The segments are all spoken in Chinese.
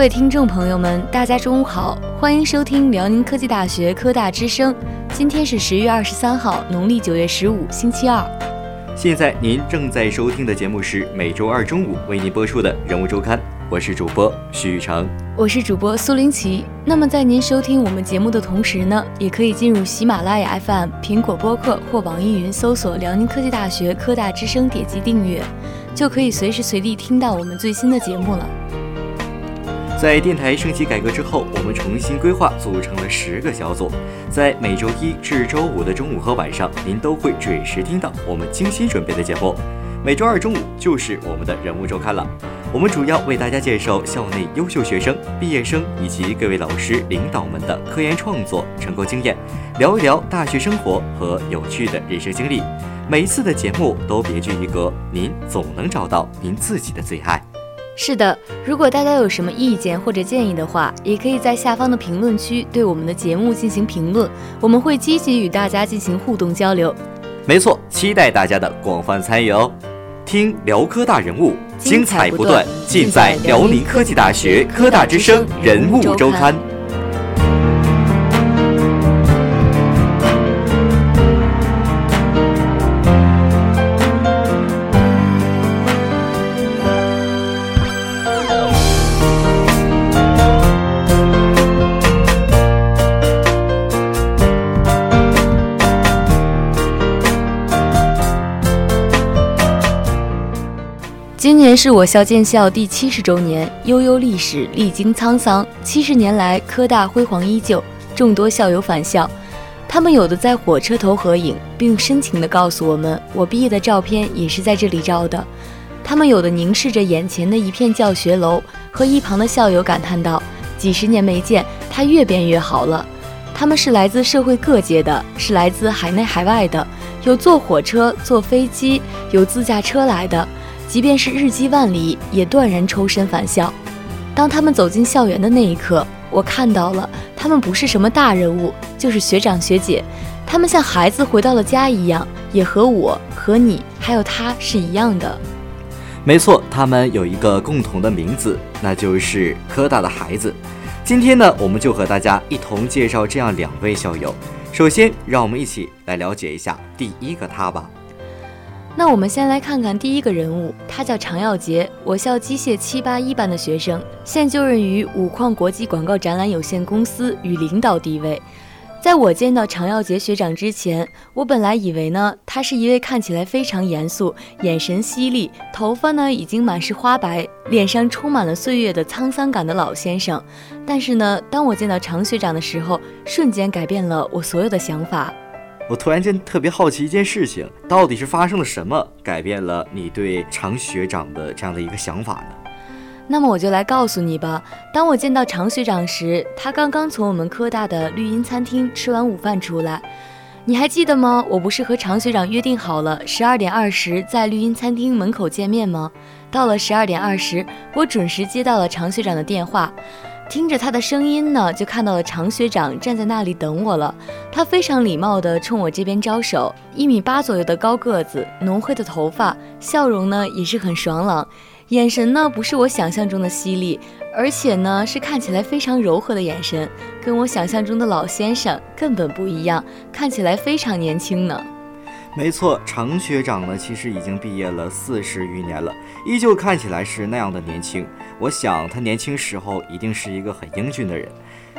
各位听众朋友们，大家中午好，欢迎收听辽宁科技大学科大之声。今天是十月二十三号，农历九月十五，星期二。现在您正在收听的节目是每周二中午为您播出的人物周刊，我是主播许雨成，我是主播苏林奇。那么在您收听我们节目的同时呢，也可以进入喜马拉雅 FM、苹果播客或网易云搜索辽宁科技大学科大之声，点击订阅，就可以随时随地听到我们最新的节目了。在电台升级改革之后，我们重新规划组成了十个小组，在每周一至周五的中午和晚上，您都会准时听到我们精心准备的节目。每周二中午就是我们的人物周刊了，我们主要为大家介绍校内优秀学生、毕业生以及各位老师、领导们的科研创作成功经验，聊一聊大学生活和有趣的人生经历。每一次的节目都别具一格，您总能找到您自己的最爱。是的，如果大家有什么意见或者建议的话，也可以在下方的评论区对我们的节目进行评论，我们会积极与大家进行互动交流。没错，期待大家的广泛参与哦！听辽科大人物，精彩不断，尽在辽宁科技大学科大之声人物周刊。年是我校建校第七十周年，悠悠历史历经沧桑，七十年来科大辉煌依旧，众多校友返校，他们有的在火车头合影，并深情地告诉我们，我毕业的照片也是在这里照的。他们有的凝视着眼前的一片教学楼，和一旁的校友感叹道：“几十年没见，它越变越好了。”他们是来自社会各界的，是来自海内海外的，有坐火车、坐飞机，有自驾车来的。即便是日积万里，也断然抽身返校。当他们走进校园的那一刻，我看到了，他们不是什么大人物，就是学长学姐。他们像孩子回到了家一样，也和我、和你还有他是一样的。没错，他们有一个共同的名字，那就是科大的孩子。今天呢，我们就和大家一同介绍这样两位校友。首先，让我们一起来了解一下第一个他吧。那我们先来看看第一个人物，他叫常耀杰，我校机械七八一班的学生，现就任于五矿国际广告展览有限公司，与领导地位。在我见到常耀杰学长之前，我本来以为呢，他是一位看起来非常严肃、眼神犀利、头发呢已经满是花白、脸上充满了岁月的沧桑感的老先生。但是呢，当我见到常学长的时候，瞬间改变了我所有的想法。我突然间特别好奇一件事情，到底是发生了什么，改变了你对常学长的这样的一个想法呢？那么我就来告诉你吧。当我见到常学长时，他刚刚从我们科大的绿茵餐厅吃完午饭出来。你还记得吗？我不是和常学长约定好了十二点二十在绿茵餐厅门口见面吗？到了十二点二十，我准时接到了常学长的电话。听着他的声音呢，就看到了常学长站在那里等我了。他非常礼貌地冲我这边招手，一米八左右的高个子，浓黑的头发，笑容呢也是很爽朗，眼神呢不是我想象中的犀利，而且呢是看起来非常柔和的眼神，跟我想象中的老先生根本不一样，看起来非常年轻呢。没错，常学长呢，其实已经毕业了四十余年了，依旧看起来是那样的年轻。我想他年轻时候一定是一个很英俊的人。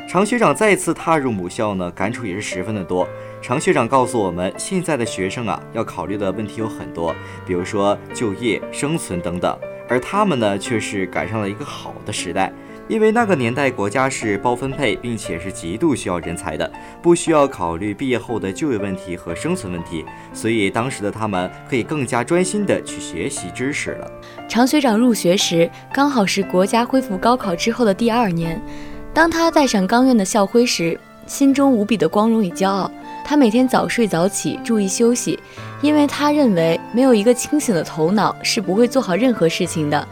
常学长再次踏入母校呢，感触也是十分的多。常学长告诉我们，现在的学生啊，要考虑的问题有很多，比如说就业、生存等等，而他们呢，却是赶上了一个好的时代。因为那个年代国家是包分配，并且是极度需要人才的，不需要考虑毕业后的就业问题和生存问题，所以当时的他们可以更加专心的去学习知识了。常学长入学时，刚好是国家恢复高考之后的第二年，当他戴上钢院的校徽时，心中无比的光荣与骄傲。他每天早睡早起，注意休息，因为他认为没有一个清醒的头脑是不会做好任何事情的。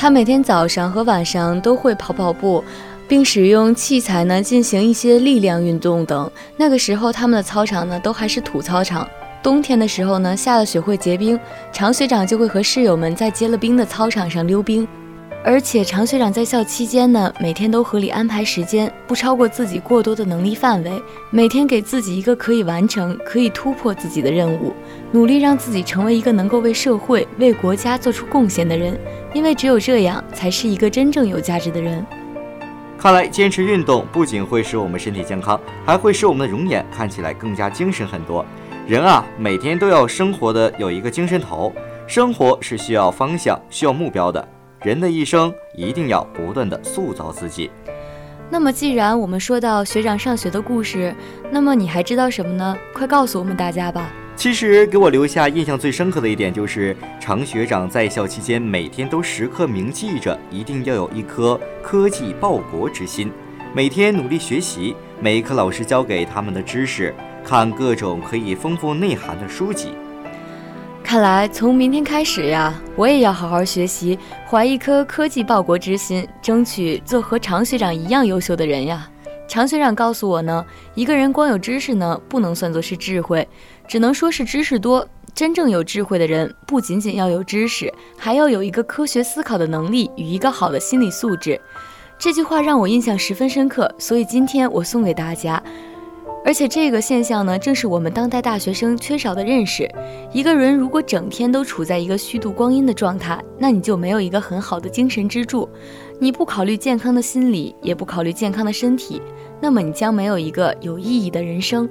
他每天早上和晚上都会跑跑步，并使用器材呢进行一些力量运动等。那个时候他们的操场呢都还是土操场，冬天的时候呢下了雪会结冰，常学长就会和室友们在结了冰的操场上溜冰。而且常学长在校期间呢，每天都合理安排时间，不超过自己过多的能力范围，每天给自己一个可以完成、可以突破自己的任务，努力让自己成为一个能够为社会、为国家做出贡献的人。因为只有这样，才是一个真正有价值的人。看来坚持运动不仅会使我们身体健康，还会使我们的容颜看起来更加精神很多。人啊，每天都要生活的有一个精神头，生活是需要方向、需要目标的。人的一生一定要不断的塑造自己。那么，既然我们说到学长上学的故事，那么你还知道什么呢？快告诉我们大家吧。其实给我留下印象最深刻的一点就是，常学长在校期间每天都时刻铭记着，一定要有一颗科技报国之心，每天努力学习每一科老师教给他们的知识，看各种可以丰富内涵的书籍。看来从明天开始呀，我也要好好学习，怀一颗科技报国之心，争取做和常学长一样优秀的人呀。常学长告诉我呢，一个人光有知识呢，不能算作是智慧，只能说是知识多。真正有智慧的人，不仅仅要有知识，还要有一个科学思考的能力与一个好的心理素质。这句话让我印象十分深刻，所以今天我送给大家。而且这个现象呢，正是我们当代大学生缺少的认识。一个人如果整天都处在一个虚度光阴的状态，那你就没有一个很好的精神支柱。你不考虑健康的心理，也不考虑健康的身体，那么你将没有一个有意义的人生。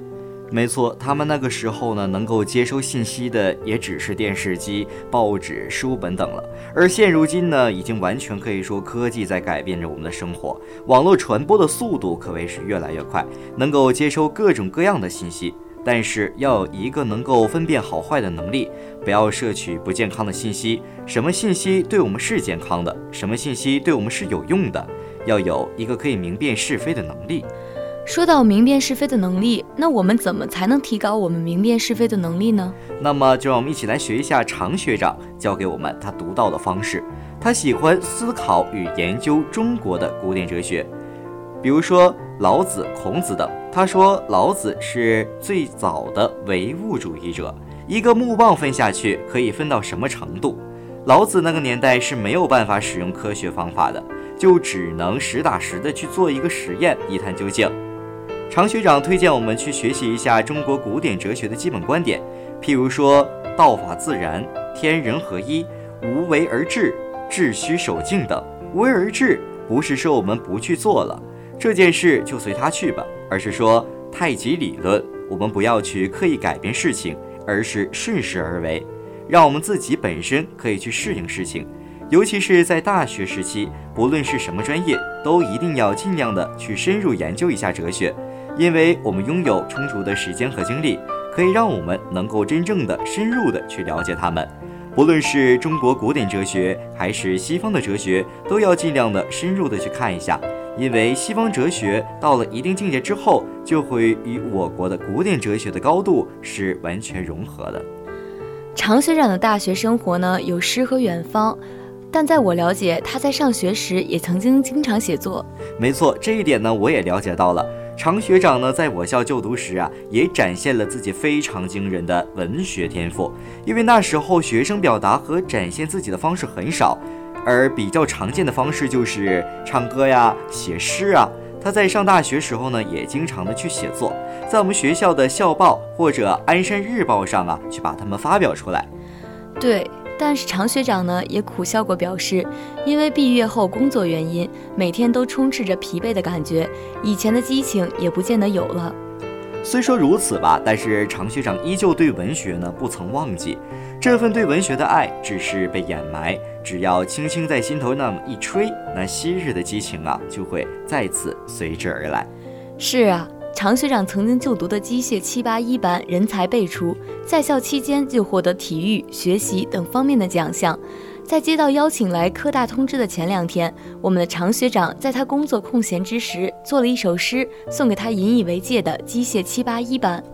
没错，他们那个时候呢，能够接收信息的也只是电视机、报纸、书本等了。而现如今呢，已经完全可以说科技在改变着我们的生活，网络传播的速度可谓是越来越快，能够接收各种各样的信息。但是要有一个能够分辨好坏的能力，不要摄取不健康的信息。什么信息对我们是健康的？什么信息对我们是有用的？要有一个可以明辨是非的能力。说到明辨是非的能力，那我们怎么才能提高我们明辨是非的能力呢？那么就让我们一起来学一下常学长教给我们他独到的方式。他喜欢思考与研究中国的古典哲学，比如说老子、孔子等。他说老子是最早的唯物主义者，一个木棒分下去可以分到什么程度？老子那个年代是没有办法使用科学方法的，就只能实打实的去做一个实验，一探究竟。常学长推荐我们去学习一下中国古典哲学的基本观点，譬如说“道法自然”“天人合一”“无为而治”“治虚守静”等。无为而治不是说我们不去做了这件事就随他去吧，而是说太极理论，我们不要去刻意改变事情，而是顺势而为，让我们自己本身可以去适应事情。尤其是在大学时期，不论是什么专业，都一定要尽量的去深入研究一下哲学。因为我们拥有充足的时间和精力，可以让我们能够真正的、深入的去了解他们。不论是中国古典哲学还是西方的哲学，都要尽量的深入的去看一下。因为西方哲学到了一定境界之后，就会与我国的古典哲学的高度是完全融合的。常学长的大学生活呢，有诗和远方，但在我了解，他在上学时也曾经经常写作。没错，这一点呢，我也了解到了。常学长呢，在我校就读时啊，也展现了自己非常惊人的文学天赋。因为那时候学生表达和展现自己的方式很少，而比较常见的方式就是唱歌呀、写诗啊。他在上大学时候呢，也经常的去写作，在我们学校的校报或者鞍山日报上啊，去把他们发表出来。对。但是常学长呢也苦笑过，表示因为毕业后工作原因，每天都充斥着疲惫的感觉，以前的激情也不见得有了。虽说如此吧，但是常学长依旧对文学呢不曾忘记，这份对文学的爱只是被掩埋，只要轻轻在心头那么一吹，那昔日的激情啊就会再次随之而来。是啊。常学长曾经就读的机械七八一班人才辈出，在校期间就获得体育、学习等方面的奖项。在接到邀请来科大通知的前两天，我们的常学长在他工作空闲之时，做了一首诗送给他引以为戒的机械七八一班。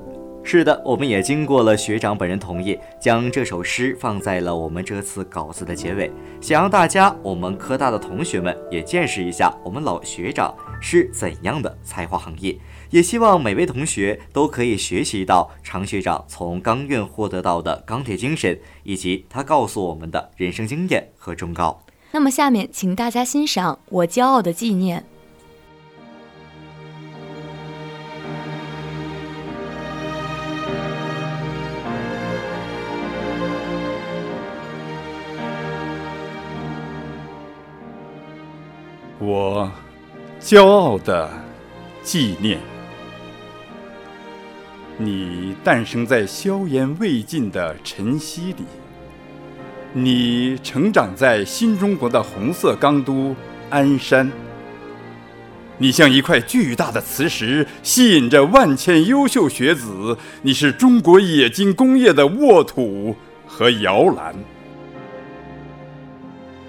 是的，我们也经过了学长本人同意，将这首诗放在了我们这次稿子的结尾，想让大家，我们科大的同学们也见识一下我们老学长是怎样的才华横溢。也希望每位同学都可以学习到常学长从钢院获得到的钢铁精神，以及他告诉我们的人生经验和忠告。那么下面，请大家欣赏《我骄傲的纪念》。我骄傲的纪念，你诞生在硝烟未尽的晨曦里，你成长在新中国的红色钢都鞍山，你像一块巨大的磁石，吸引着万千优秀学子。你是中国冶金工业的沃土和摇篮。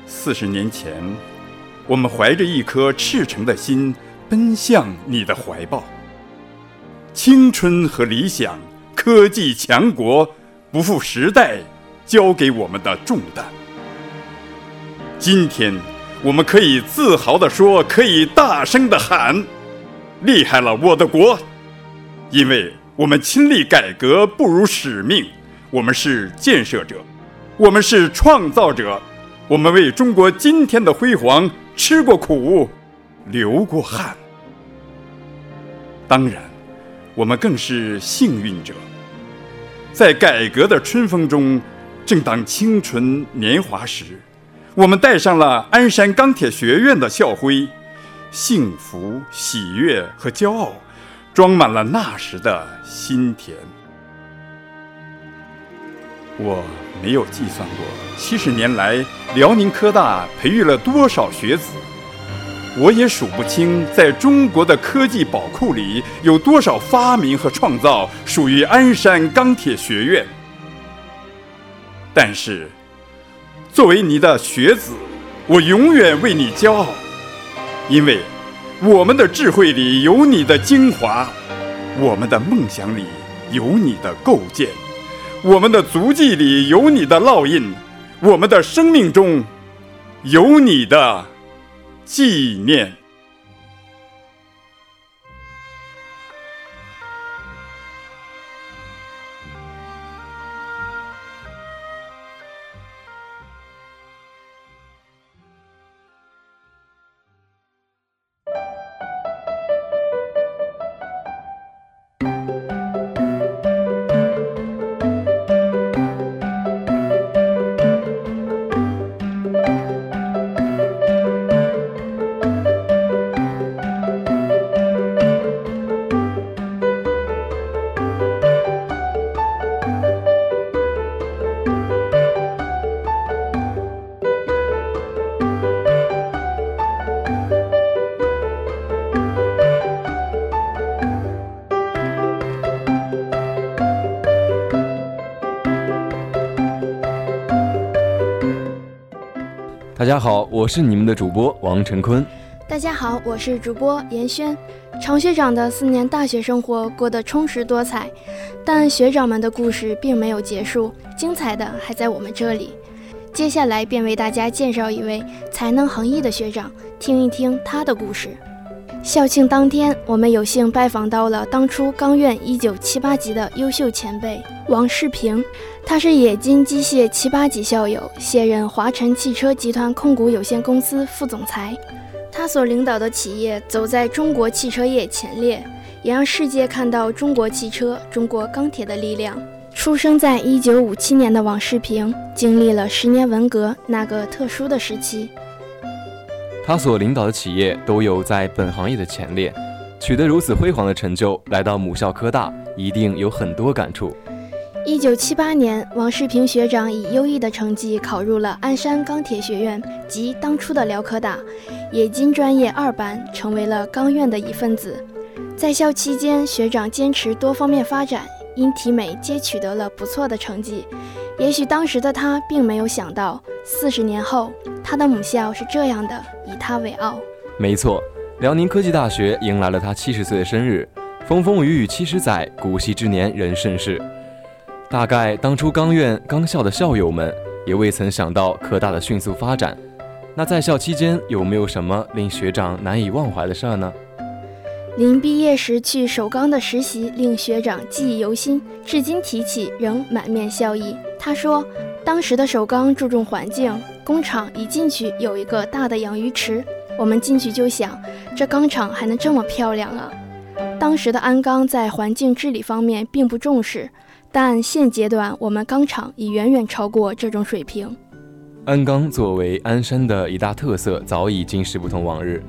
四十年前。我们怀着一颗赤诚的心，奔向你的怀抱。青春和理想，科技强国，不负时代交给我们的重担。今天，我们可以自豪地说，可以大声地喊：厉害了，我的国！因为我们亲历改革，不辱使命。我们是建设者，我们是创造者，我们为中国今天的辉煌。吃过苦，流过汗。当然，我们更是幸运者，在改革的春风中，正当青春年华时，我们带上了鞍山钢铁学院的校徽，幸福、喜悦和骄傲，装满了那时的心田。我没有计算过，七十年来，辽宁科大培育了多少学子。我也数不清，在中国的科技宝库里，有多少发明和创造属于鞍山钢铁学院。但是，作为你的学子，我永远为你骄傲，因为我们的智慧里有你的精华，我们的梦想里有你的构建。我们的足迹里有你的烙印，我们的生命中有你的纪念。大家好，我是你们的主播王晨坤。大家好，我是主播严轩。常学长的四年大学生活过得充实多彩，但学长们的故事并没有结束，精彩的还在我们这里。接下来便为大家介绍一位才能横溢的学长，听一听他的故事。校庆当天，我们有幸拜访到了当初钢院一九七八级的优秀前辈王世平。他是冶金机械七八级校友，现任华晨汽车集团控股有限公司副总裁。他所领导的企业走在中国汽车业前列，也让世界看到中国汽车、中国钢铁的力量。出生在一九五七年的王世平，经历了十年文革那个特殊的时期。他所领导的企业都有在本行业的前列，取得如此辉煌的成就，来到母校科大，一定有很多感触。一九七八年，王世平学长以优异的成绩考入了鞍山钢铁学院，即当初的辽科大，冶金专业二班，成为了钢院的一份子。在校期间，学长坚持多方面发展，因体美皆取得了不错的成绩。也许当时的他并没有想到，四十年后，他的母校是这样的，以他为傲。没错，辽宁科技大学迎来了他七十岁的生日。风风雨雨七十载，古稀之年人盛世。大概当初钢院、钢校的校友们也未曾想到科大的迅速发展。那在校期间有没有什么令学长难以忘怀的事儿呢？临毕业时去首钢的实习令学长记忆犹新，至今提起仍满面笑意。他说：“当时的首钢注重环境，工厂一进去有一个大的养鱼池，我们进去就想，这钢厂还能这么漂亮啊！当时的鞍钢在环境治理方面并不重视，但现阶段我们钢厂已远远超过这种水平。鞍钢作为鞍山的一大特色，早已经时不同往日。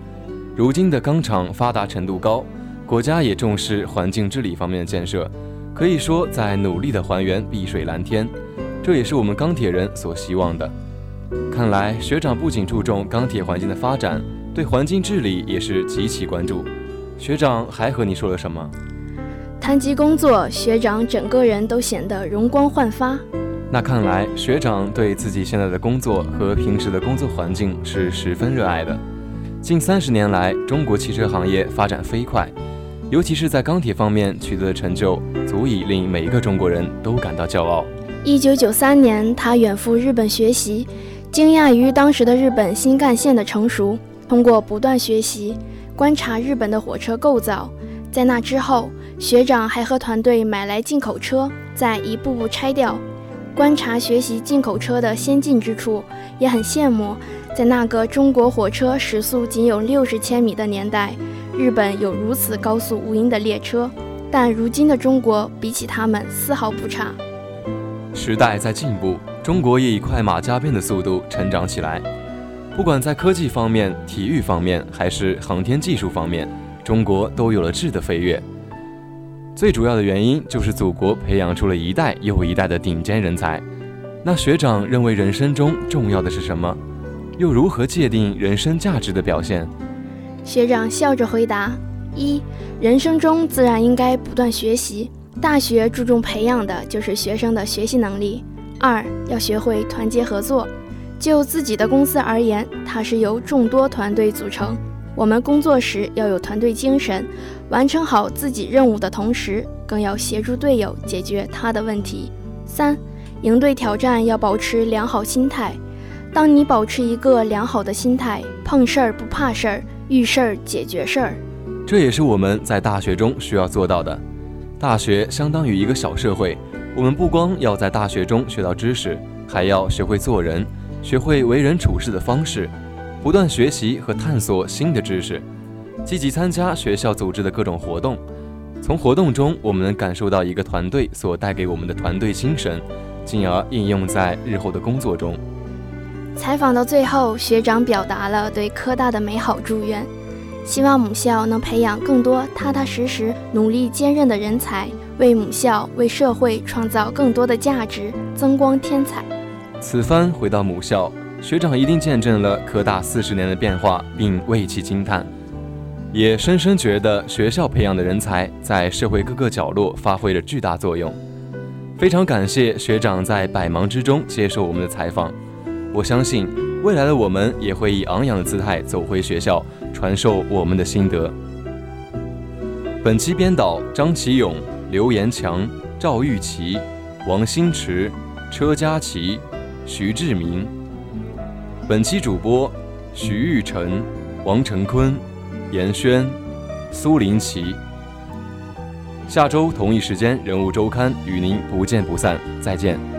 如今的钢厂发达程度高，国家也重视环境治理方面的建设，可以说在努力的还原碧水蓝天。这也是我们钢铁人所希望的。看来学长不仅注重钢铁环境的发展，对环境治理也是极其关注。学长还和你说了什么？谈及工作，学长整个人都显得容光焕发。那看来学长对自己现在的工作和平时的工作环境是十分热爱的。近三十年来，中国汽车行业发展飞快，尤其是在钢铁方面取得的成就，足以令每一个中国人都感到骄傲。一九九三年，他远赴日本学习，惊讶于当时的日本新干线的成熟。通过不断学习，观察日本的火车构造，在那之后，学长还和团队买来进口车，再一步步拆掉。观察学习进口车的先进之处，也很羡慕，在那个中国火车时速仅有六十千米的年代，日本有如此高速无垠的列车。但如今的中国比起他们丝毫不差。时代在进步，中国也以快马加鞭的速度成长起来。不管在科技方面、体育方面，还是航天技术方面，中国都有了质的飞跃。最主要的原因就是祖国培养出了一代又一代的顶尖人才。那学长认为人生中重要的是什么？又如何界定人生价值的表现？学长笑着回答：一，人生中自然应该不断学习，大学注重培养的就是学生的学习能力。二，要学会团结合作。就自己的公司而言，它是由众多团队组成。我们工作时要有团队精神，完成好自己任务的同时，更要协助队友解决他的问题。三，应对挑战要保持良好心态。当你保持一个良好的心态，碰事儿不怕事儿，遇事儿解决事儿。这也是我们在大学中需要做到的。大学相当于一个小社会，我们不光要在大学中学到知识，还要学会做人，学会为人处事的方式。不断学习和探索新的知识，积极参加学校组织的各种活动。从活动中，我们能感受到一个团队所带给我们的团队精神，进而应用在日后的工作中。采访到最后，学长表达了对科大的美好祝愿，希望母校能培养更多踏踏实实、努力坚韧的人才，为母校、为社会创造更多的价值，增光添彩。此番回到母校。学长一定见证了科大四十年的变化，并为其惊叹，也深深觉得学校培养的人才在社会各个角落发挥着巨大作用。非常感谢学长在百忙之中接受我们的采访。我相信未来的我们也会以昂扬的姿态走回学校，传授我们的心得。本期编导张启勇、刘延强、赵玉琪、王新驰、车佳琪、徐志明。本期主播徐玉成、王成坤、严轩、苏林奇。下周同一时间，《人物周刊》与您不见不散，再见。